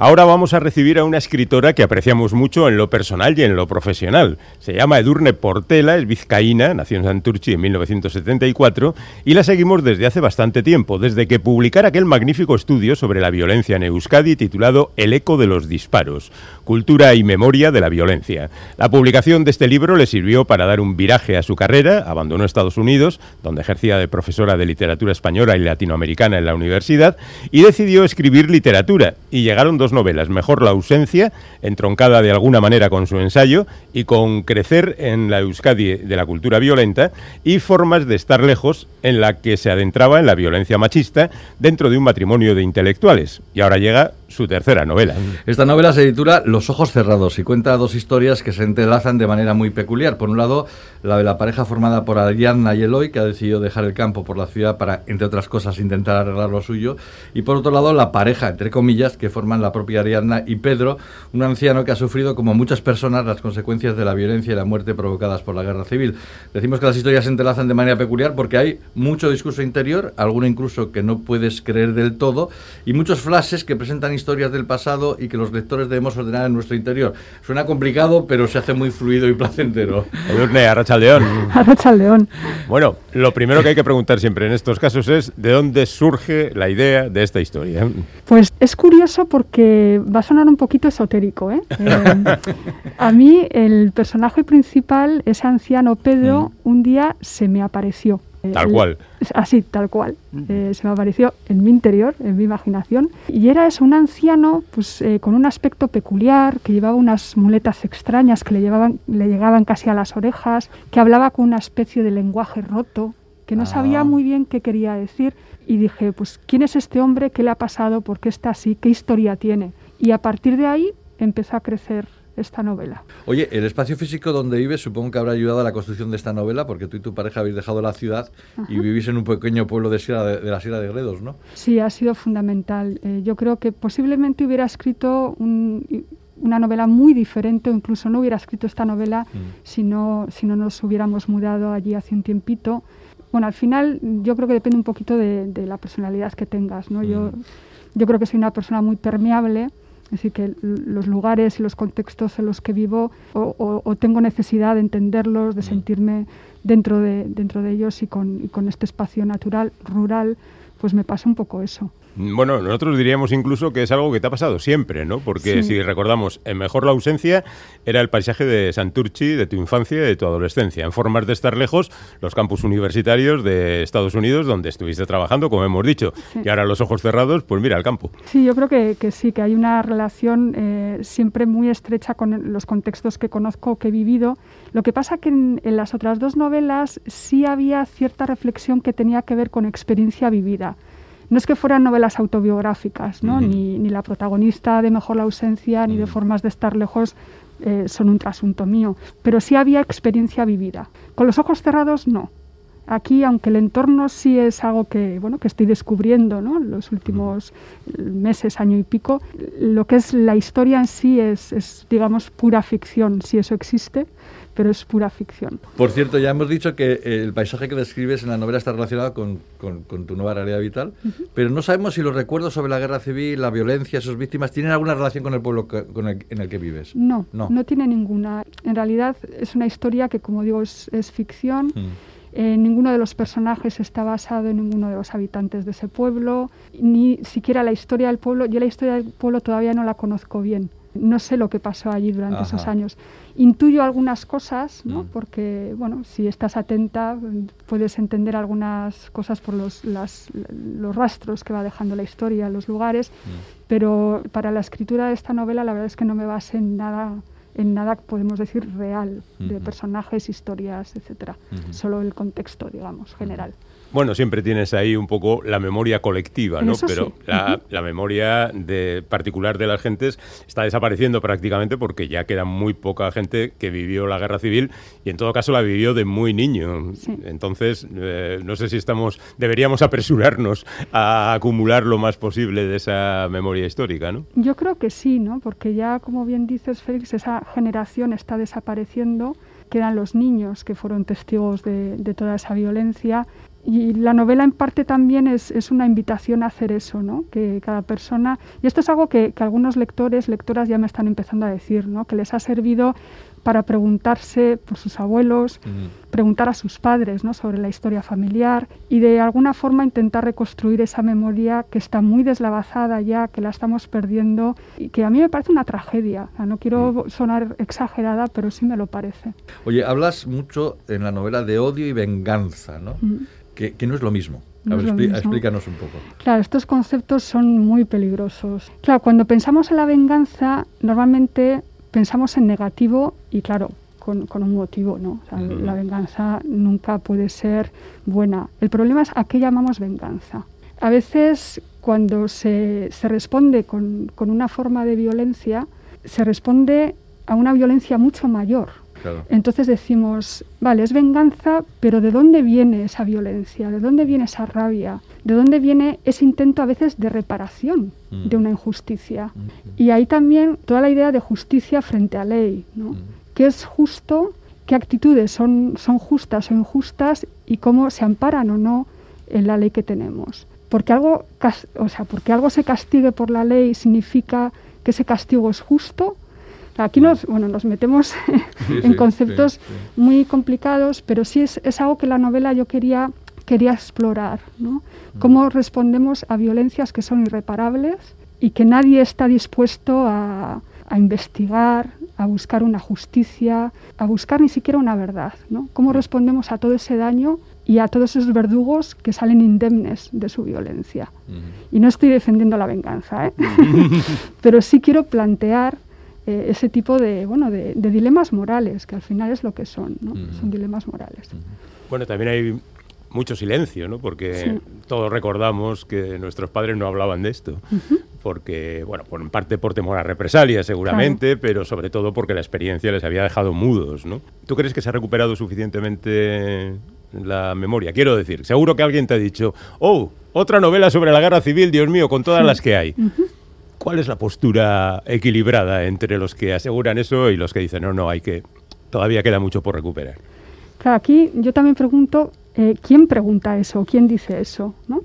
Ahora vamos a recibir a una escritora que apreciamos mucho en lo personal y en lo profesional. Se llama Edurne Portela, es vizcaína, nació en Santurchi en 1974 y la seguimos desde hace bastante tiempo, desde que publicara aquel magnífico estudio sobre la violencia en Euskadi titulado El eco de los disparos, cultura y memoria de la violencia. La publicación de este libro le sirvió para dar un viraje a su carrera, abandonó Estados Unidos, donde ejercía de profesora de literatura española y latinoamericana en la universidad, y decidió escribir literatura, y llegaron dos novelas, Mejor la ausencia, entroncada de alguna manera con su ensayo, y con Crecer en la Euskadi de la cultura violenta, y Formas de estar lejos, en la que se adentraba en la violencia machista dentro de un matrimonio de intelectuales. Y ahora llega su tercera novela. Esta novela se titula Los ojos cerrados y cuenta dos historias que se entrelazan de manera muy peculiar. Por un lado, la de la pareja formada por Ariadna y Eloy, que ha decidido dejar el campo por la ciudad para, entre otras cosas, intentar arreglar lo suyo. Y por otro lado, la pareja, entre comillas, que forman la propia Ariadna y Pedro, un anciano que ha sufrido, como muchas personas, las consecuencias de la violencia y la muerte provocadas por la guerra civil. Decimos que las historias se entrelazan de manera peculiar porque hay mucho discurso interior, alguno incluso que no puedes creer del todo, y muchos flashes que presentan historias del pasado y que los lectores debemos ordenar en nuestro interior. Suena complicado, pero se hace muy fluido y placentero. Edurne, Arrachaldeón. Arrachaldeón. Bueno, lo primero que hay que preguntar siempre en estos casos es de dónde surge la idea de esta historia. Pues es curioso porque va a sonar un poquito esotérico. ¿eh? Eh, a mí el personaje principal, ese anciano Pedro, un día se me apareció. Tal cual. Así, tal cual. Eh, se me apareció en mi interior, en mi imaginación. Y era eso, un anciano pues, eh, con un aspecto peculiar, que llevaba unas muletas extrañas que le, llevaban, le llegaban casi a las orejas, que hablaba con una especie de lenguaje roto, que no sabía Ah. muy bien qué quería decir. Y dije, pues, ¿quién es este hombre? ¿Qué le ha pasado? ¿Por qué está así? ¿Qué historia tiene? Y a partir de ahí empezó a crecer esta novela. Oye, el espacio físico donde vives supongo que habrá ayudado a la construcción de esta novela, porque tú y tu pareja habéis dejado la ciudad y vivís en un pequeño pueblo de, Sierra de, de la Sierra de Gredos, ¿no? Sí, ha sido fundamental. Eh, yo creo que posiblemente hubiera escrito un- una novela muy diferente o incluso no hubiera escrito esta novela si, no, si no nos hubiéramos mudado allí hace un tiempito. Bueno, al final yo creo que depende un poquito de, de la personalidad que tengas. ¿no? Yo, yo creo que soy una persona muy permeable. Es decir, que los lugares y los contextos en los que vivo o, o- o tengo necesidad de entenderlos, de sentirme dentro de, dentro de ellos y con, y con este espacio natural, rural, pues me pasa un poco eso. Bueno, nosotros diríamos incluso que es algo que te ha pasado siempre, ¿no? Porque Sí. si recordamos, en Mejor la ausencia era el paisaje de Santurchi, de tu infancia y de tu adolescencia. En Formas de estar lejos, los campus universitarios de Estados Unidos, donde estuviste trabajando, como hemos dicho. Y ahora los ojos cerrados, pues mira, al campo. Sí, yo creo que, que sí, que hay una relación eh, siempre muy estrecha con los contextos que conozco, que he vivido. Lo que pasa que en, en las otras dos novelas sí había cierta reflexión que tenía que ver con experiencia vivida. No es que fueran novelas autobiográficas, ¿no? ni, ni la protagonista de Mejor la ausencia, ni de Formas de estar lejos eh, son un trasunto mío, pero sí había experiencia vivida. Con los ojos cerrados, no. Aquí, aunque el entorno sí es algo que, bueno, que estoy descubriendo ¿no? los últimos meses, año y pico, lo que es la historia en sí es, es, digamos, pura ficción, si eso existe, pero es pura ficción. Por cierto, ya hemos dicho que el paisaje que describes en la novela está relacionado con, con- con tu nueva realidad vital, pero no sabemos si los recuerdos sobre la guerra civil, la violencia, sus víctimas, tienen alguna relación con el pueblo que- con el- en el que vives. No, No. no, tiene ninguna. En realidad es una historia que, como digo, es, es ficción. Mm. Eh, ninguno de los personajes está basado en ninguno de los habitantes de ese pueblo, ni siquiera la historia del pueblo. Yo la historia del pueblo todavía no la conozco bien. No sé lo que pasó allí durante esos años. Intuyo algunas cosas, ¿no? Mm. porque bueno, si estás atenta mm, puedes entender algunas cosas por los, las- los rastros que va dejando la historia, los lugares. Pero para la escritura de esta novela la verdad es que no me basé en nada en nada podemos decir real de personajes, historias, etcétera. Solo el contexto, digamos, general. Bueno, siempre tienes ahí un poco la memoria colectiva, ¿no? Eso sí. Pero la, la memoria de particular de las gentes está desapareciendo prácticamente porque ya queda muy poca gente que vivió la guerra civil y en todo caso la vivió de muy niño. Sí. Entonces, eh, no sé si estamos deberíamos apresurarnos a acumular lo más posible de esa memoria histórica, ¿no? Yo creo que sí, ¿no? Porque ya, como bien dices, Félix, esa generación está desapareciendo. Quedan los niños que fueron testigos de, de toda esa violencia y la novela en parte también es, es, una invitación a hacer eso, ¿no? Que cada persona... Y esto es algo que, que, algunos lectores, lectoras ya me están empezando a decir, ¿no? Que les ha servido para preguntarse por sus abuelos, preguntar a sus padres ¿no? sobre la historia familiar y de alguna forma intentar reconstruir esa memoria que está muy deslavazada ya, que la estamos perdiendo y que a mí me parece una tragedia. no quiero sonar exagerada, pero sí me lo parece. Oye, hablas mucho en la novela de odio y venganza, ¿no? Que, no es lo mismo. a ver, explícanos un poco. Claro, estos conceptos son muy peligrosos. Claro, cuando pensamos en la venganza, normalmente pensamos en negativo y claro, con, un motivo, ¿no? La venganza nunca puede ser buena. El problema es a qué llamamos venganza. A veces cuando se, se responde con, con, una forma de violencia, se responde a una violencia mucho mayor. Entonces decimos, vale, es venganza, pero ¿de dónde viene esa violencia? ¿De dónde viene esa rabia? ¿De dónde viene ese intento a veces de reparación de mm. una injusticia? Mm. Y ahí también toda la idea de justicia frente a ley, ¿no? Mm. ¿Qué es justo? ¿Qué actitudes son, son justas o injustas? Y cómo se amparan o no en la ley que tenemos. Porque algo, o sea, porque algo se castigue por la ley significa que ese castigo es justo Aquí nos, bueno, nos metemos en conceptos muy complicados, pero sí es, es, algo que la novela yo quería, quería explorar, ¿no? Mm. Cómo respondemos a violencias que son irreparables y que nadie está dispuesto a, a investigar, a buscar una justicia, a buscar ni siquiera una verdad, ¿no? Cómo mm. respondemos a todo ese daño y a todos esos verdugos que salen indemnes de su violencia. Mm. Y no estoy defendiendo la venganza, ¿eh? pero sí quiero plantear eh, ese tipo de, bueno, de, dilemas morales, que al final es lo que son, ¿no? son dilemas morales. Bueno, también hay mucho silencio, ¿no? Porque todos recordamos que nuestros padres no hablaban de esto. Porque, bueno, por en parte por temor a represalias, seguramente, pero sobre todo porque la experiencia les había dejado mudos, ¿no? ¿Tú crees que se ha recuperado suficientemente la memoria? Quiero decir, seguro que alguien te ha dicho, oh, otra novela sobre la guerra civil, Dios mío, con todas las que hay. ¿Cuál es la postura equilibrada entre los que aseguran eso y los que dicen, no, no, hay que, todavía queda mucho por recuperar? Claro, aquí yo también pregunto, eh, ¿quién pregunta eso? ¿Quién dice eso? ¿no?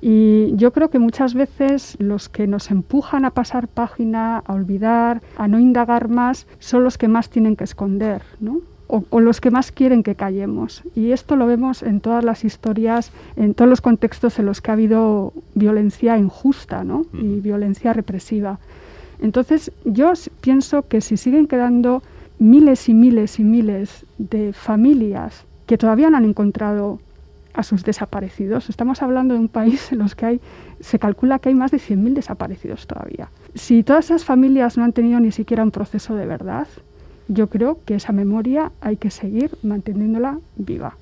Y yo creo que muchas veces los que nos empujan a pasar página, a olvidar, a no indagar más, son los que más tienen que esconder, ¿no? O, los que más quieren que callemos. Y esto lo vemos en todas las historias, en todos los contextos en los que ha habido violencia injusta ¿no? y violencia represiva. Entonces yo pienso que si siguen quedando miles y miles y miles de familias que todavía no han encontrado a sus desaparecidos. Estamos hablando de un país en los que hay, se calcula que hay más de 100.000 desaparecidos todavía. Si todas esas familias no han tenido ni siquiera un proceso de verdad, yo creo que esa memoria hay que seguir manteniéndola viva.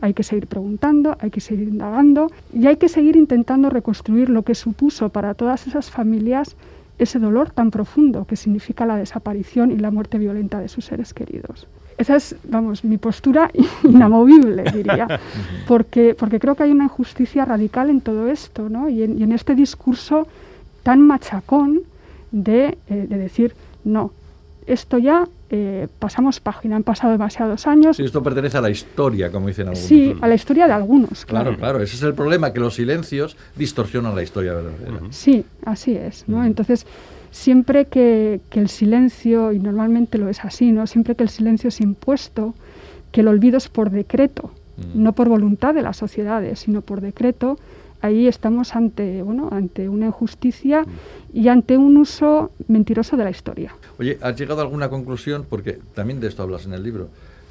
Hay que seguir preguntando, hay que seguir indagando y hay que seguir intentando reconstruir lo que supuso para todas esas familias ese dolor tan profundo que significa la desaparición y la muerte violenta de sus seres queridos. Esa es, vamos, mi postura inamovible, diría, porque, porque creo que hay una injusticia radical en todo esto, ¿no? Y en, este discurso tan machacón de, eh, de decir, no, esto ya eh, pasamos página, han pasado demasiados años. Sí, esto pertenece a la historia, como dicen algunos. Sí, a la historia de algunos. Claro, claro, ese es el problema, que los silencios distorsionan la historia verdadera. Sí, así es, ¿no? Entonces, siempre que, que, el silencio, y normalmente lo es así, ¿no? Siempre que el silencio es impuesto, que el olvido es por decreto, no por voluntad de las sociedades, sino por decreto, ahí estamos ante, bueno, ante una injusticia y ante un uso mentiroso de la historia. Oye, ¿has llegado a alguna conclusión, porque también de esto hablas en el libro,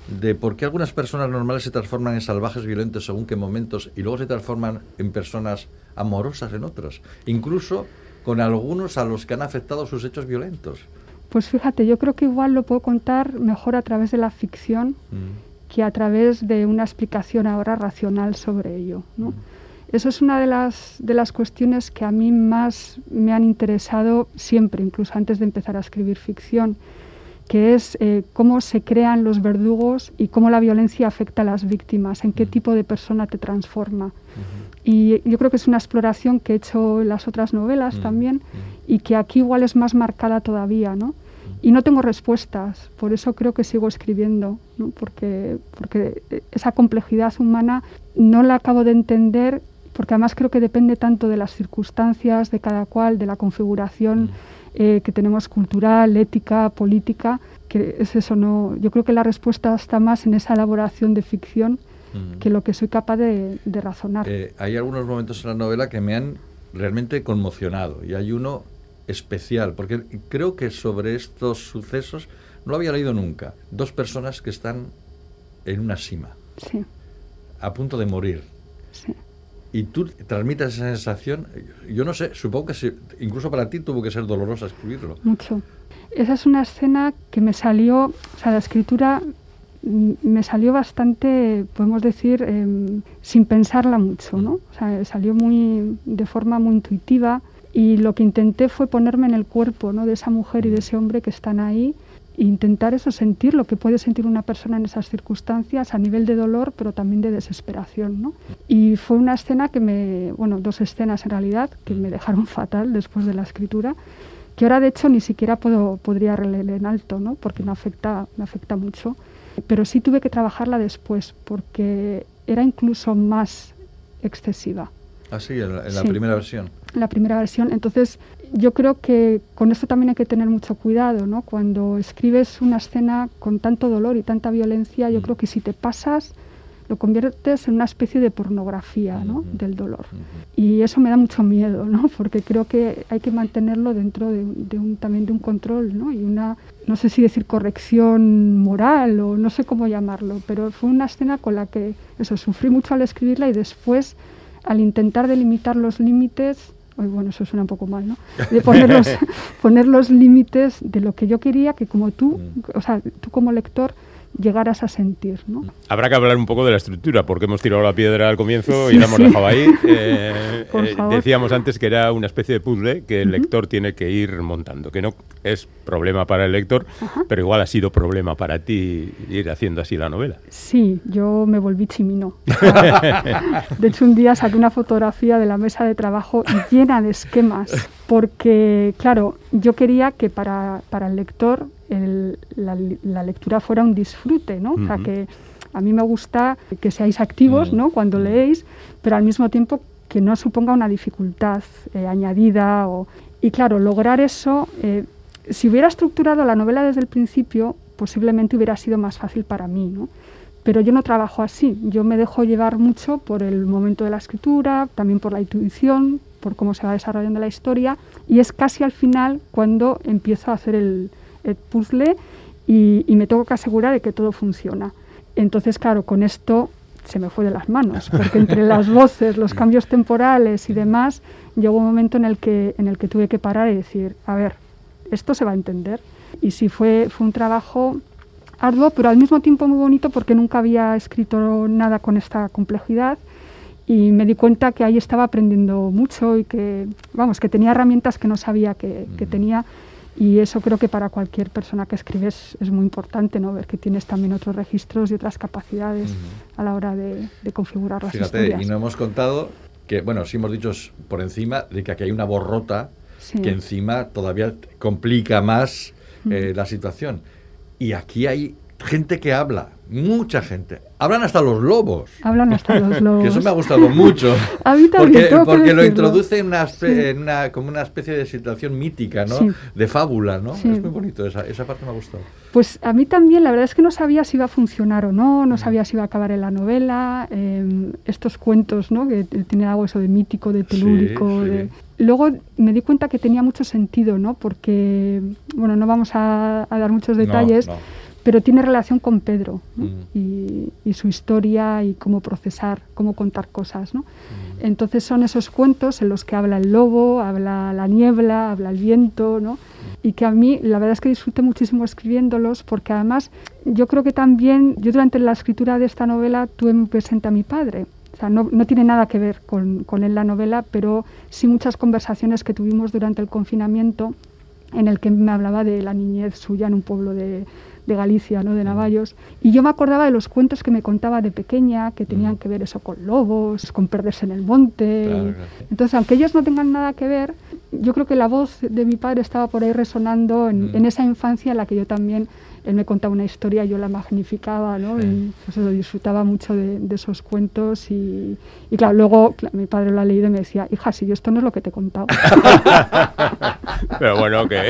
de por qué algunas personas normales se transforman en salvajes violentos según qué momentos y luego se transforman en personas amorosas en otras, incluso con algunos a los que han afectado sus hechos violentos? Pues fíjate, yo creo que igual lo puedo contar mejor a través de la ficción mm. que a través de una explicación ahora racional sobre ello. ¿no? Mm. Eso es una de las, de las cuestiones que a mí más me han interesado siempre, incluso antes de empezar a escribir ficción, que es eh, cómo se crean los verdugos y cómo la violencia afecta a las víctimas, en qué tipo de persona te transforma. Y yo creo que es una exploración que he hecho en las otras novelas también y que aquí igual es más marcada todavía, ¿no? y no tengo respuestas, por eso creo que sigo escribiendo, porque, porque esa complejidad humana no la acabo de entender, porque además creo que depende tanto de las circunstancias de cada cual, de la configuración mm. eh, que tenemos cultural, ética, política, que es eso, no, yo creo que la respuesta está más en esa elaboración de ficción mm. que lo que soy capaz de, razonar. Eh, hay algunos momentos en la novela que me han realmente conmocionado y hay uno especial, porque creo que sobre estos sucesos no lo había leído nunca. Dos personas que están en una cima, sí. a punto de morir. Sí. Y tú transmites esa sensación, yo no sé, supongo que incluso para ti tuvo que ser dolorosa escribirlo. Mucho. Esa es una escena que me salió, o sea, la escritura mm, me salió bastante, podemos decir, em, sin pensarla mucho, ¿no? O sea, salió muy, de forma muy intuitiva y lo que intenté fue ponerme en el cuerpo ¿no? de esa mujer y de ese hombre que están ahí intentar eso, sentir lo que puede sentir una persona en esas circunstancias a nivel de dolor, pero también de desesperación. ¿no? Y fue una escena que me, bueno, dos escenas en realidad, que me dejaron fatal después de la escritura, que ahora de hecho ni siquiera puedo, podría releer en alto, ¿no? porque me afecta, me afecta mucho. Pero sí tuve que trabajarla después, porque era incluso más excesiva. Ah, sí, en la, primera versión. La primera versión. Entonces, yo creo que con esto también hay que tener mucho cuidado, ¿no? Cuando escribes una escena con tanto dolor y tanta violencia, yo mm. creo que si te pasas, lo conviertes en una especie de pornografía ¿no? del dolor. Y eso me da mucho miedo, ¿no? porque creo que hay que mantenerlo dentro de, un, también de un control ¿no? y una, no sé si decir corrección moral o no sé cómo llamarlo, pero fue una escena con la que eso, sufrí mucho al escribirla y después al intentar delimitar los límites, bueno, eso suena un poco mal, ¿no? De poner los, poner los límites de lo que yo quería que como tú, mm. o sea, tú como lector llegaras a sentir. ¿no? Habrá que hablar un poco de la estructura, porque hemos tirado la piedra al comienzo y la hemos dejado ahí. Eh, eh, decíamos antes que era una especie de puzzle que el lector tiene que ir montando, que no es problema para el lector, pero igual ha sido problema para ti ir haciendo así la novela. Sí, yo me volví chimino. de hecho, un día saqué una fotografía de la mesa de trabajo llena de esquemas, porque, claro, yo quería que para, para el lector la, lectura fuera un disfrute, ¿no? O sea, que a mí me gusta que seáis activos, ¿no? Cuando leéis, pero al mismo tiempo que no suponga una dificultad eh, añadida. O... Y claro, lograr eso, eh, si hubiera estructurado la novela desde el principio, posiblemente hubiera sido más fácil para mí, ¿no? Pero yo no trabajo así, yo me dejo llevar mucho por el momento de la escritura, también por la intuición, por cómo se va desarrollando la historia, y es casi al final cuando empiezo a hacer el, el puzzle y, me tengo que asegurar de que todo funciona. Entonces, claro, con esto se me fue de las manos, porque entre las voces, los cambios temporales y demás, llegó un momento en el que, en el que tuve que parar y decir, a ver, esto se va a entender. Y sí, fue, fue un trabajo arduo, pero al mismo tiempo muy bonito porque nunca había escrito nada con esta complejidad y me di cuenta que ahí estaba aprendiendo mucho y que, vamos, que tenía herramientas que no sabía que, que tenía. Y eso creo que para cualquier persona que escribe es, muy importante, ¿no? Ver que tienes también otros registros y otras capacidades a la hora de, configurar las Fíjate, y no hemos contado que, bueno, sí hemos dicho por encima de que aquí hay una borrota que encima todavía complica más eh, la situación. Y aquí hay gente que habla, mucha gente. Hablan hasta los lobos. Hablan hasta los lobos. que eso me ha gustado mucho. a mí también, porque, porque lo introduce en una, como una especie de situación mítica, ¿no? De fábula, ¿no? Es muy bonito, esa, esa parte me ha gustado. Pues a mí también, la verdad es que no sabía si iba a funcionar o no, no mm. sabía si iba a acabar en la novela. Em, estos cuentos, ¿no? Que tienen algo eso de mítico, de telúrico. Luego me di cuenta que tenía mucho sentido, ¿no? Porque, bueno, no vamos a, dar muchos detalles pero tiene relación con Pedro mm. y, su historia y cómo procesar, cómo contar cosas. ¿no? Mm. Entonces son esos cuentos en los que habla el lobo, habla la niebla, habla el viento, ¿no? Mm. y que a mí la verdad es que disfruté muchísimo escribiéndolos porque además yo creo que también, yo durante la escritura de esta novela tuve muy presente a mi padre. O sea, no, no tiene nada que ver con, con él la novela, pero sí muchas conversaciones que tuvimos durante el confinamiento en el que me hablaba de la niñez suya en un pueblo de, de Galicia, ¿no? de Navallos. Y yo me acordaba de los cuentos que me contaba de pequeña, que tenían que ver eso con lobos, con perderse en el monte. Entonces, aunque ellos no tengan nada que ver, yo creo que la voz de mi padre estaba por ahí resonando en, mm. en esa infancia en la que yo también él me contaba una historia, yo la magnificaba, ¿no? Y pues eso, disfrutaba mucho de, esos cuentos y, y claro, luego mi padre lo ha leído y me decía, hija, si yo esto no es lo que te he contado. Pero bueno, que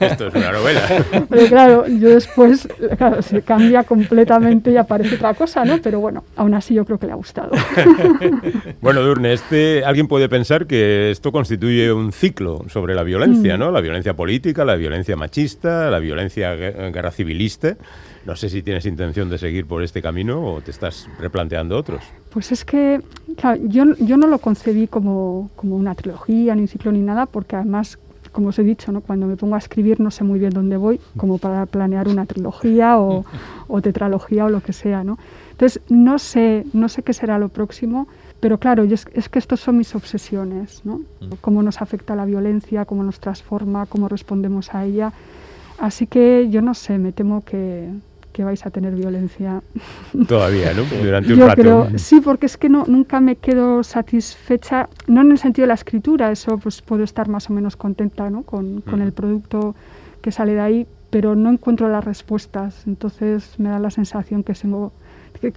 esto es una novela. Pero claro, yo después, claro, se cambia completamente y aparece otra cosa, ¿no? Pero bueno, aún así yo creo que le ha gustado. bueno, Durne, este, alguien puede pensar que esto constituye un ciclo sobre la violencia, mm. ¿no? La violencia política, la violencia machista, la violencia guerra civil no sé si tienes intención de seguir por este camino o te estás replanteando otros. Pues es que yo, yo no lo concebí como, como una trilogía, ni un ciclo, ni nada, porque además como os he dicho, ¿no? cuando me pongo a escribir no sé muy bien dónde voy, como para planear una trilogía o, o, tetralogía o lo que sea. ¿no? Entonces, no sé, no sé qué será lo próximo, pero claro, es, es que estos son mis obsesiones, ¿no? Mm. cómo nos afecta la violencia, cómo nos transforma, cómo respondemos a ella. Así que yo no sé, me temo que, vais a tener violencia. Todavía, ¿no? Durante un Yo Creo, sí, porque es que no, nunca me quedo satisfecha, no en el sentido de la escritura, eso pues puedo estar más o menos contenta ¿no? con, con el producto que sale de ahí, pero no encuentro las respuestas. Entonces me da la sensación que tengo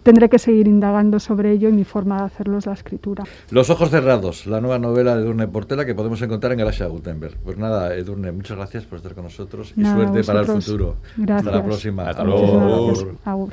tendré que seguir indagando sobre ello y mi forma de hacerlo es la escritura. Los ojos cerrados, la nueva novela de Edurne Portela que podemos encontrar en Galaxia Gutenberg. Pues nada, Edurne, muchas gracias por estar con nosotros y suerte para el futuro. Gracias. Hasta la próxima. Hasta luego.